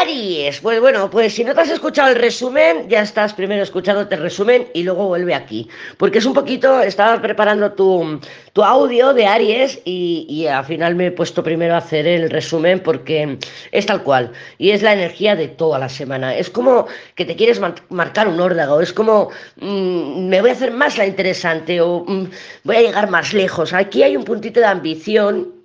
Aries, pues bueno, pues si no te has escuchado el resumen, ya estás primero escuchándote el resumen y luego vuelve aquí. Porque es un poquito, estaba preparando tu, tu audio de Aries y, y, al final me he puesto primero a hacer el resumen porque es tal cual. Y es la energía de toda la semana. Es como que te quieres marcar un órdago, es como mmm, me voy a hacer más la interesante o mmm, voy a llegar más lejos. Aquí hay un puntito de ambición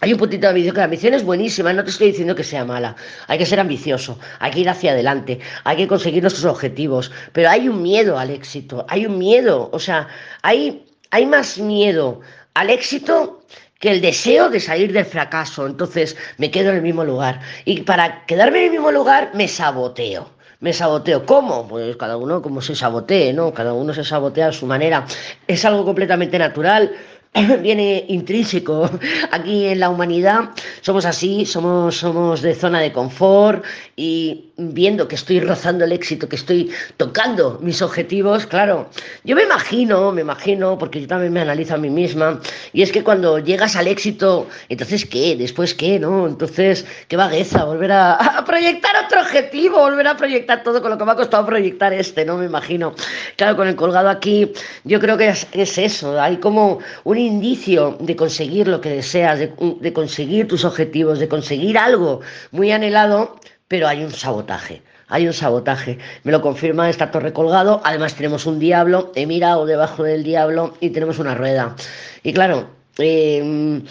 hay un puntito de ambición, que la ambición es buenísima, no te estoy diciendo que sea mala. Hay que ser ambicioso, hay que ir hacia adelante, hay que conseguir nuestros objetivos, pero hay un miedo al éxito, hay un miedo, o sea, hay, hay más miedo al éxito que el deseo de salir del fracaso. Entonces me quedo en el mismo lugar. Y para quedarme en el mismo lugar me saboteo. Me saboteo. ¿Cómo? Pues cada uno como se sabotee, ¿no? Cada uno se sabotea a su manera. Es algo completamente natural viene intrínseco aquí en la humanidad. Somos así, somos, somos de zona de confort y viendo que estoy rozando el éxito, que estoy tocando mis objetivos, claro, yo me imagino, me imagino, porque yo también me analizo a mí misma, y es que cuando llegas al éxito, entonces ¿qué? Después ¿qué? ¿No? Entonces, qué vagueza, volver a, a proyectar otro objetivo, volver a proyectar todo con lo que me ha costado proyectar este, ¿no? Me imagino. Claro, con el colgado aquí, yo creo que es, es eso, hay como un indicio de conseguir lo que deseas, de, conseguir tus objetivos, de conseguir algo muy anhelado, pero hay un sabotaje. Hay un sabotaje, me lo confirma esta torre colgado. Además, tenemos un diablo, he mirado debajo del diablo y tenemos una rueda. Y claro, eh,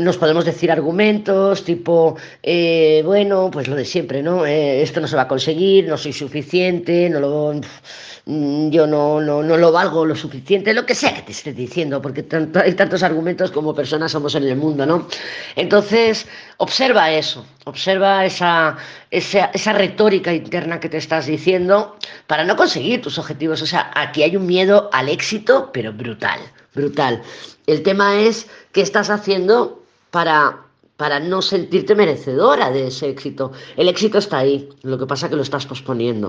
nos podemos decir argumentos tipo, eh, bueno, pues lo de siempre, ¿no? Eh, esto no se va a conseguir, no soy suficiente, no lo, mm, yo no, no, no, lo valgo lo suficiente, lo que sea que te esté diciendo, porque hay tantos argumentos como personas somos en el mundo, ¿no? Entonces, observa eso, observa esa, esa, esa retórica interna que te estás diciendo para no conseguir tus objetivos. O sea, aquí hay un miedo al éxito, pero brutal, brutal. El tema es qué estás haciendo para, para no sentirte merecedora de ese éxito. El éxito está ahí, lo que pasa que lo estás posponiendo.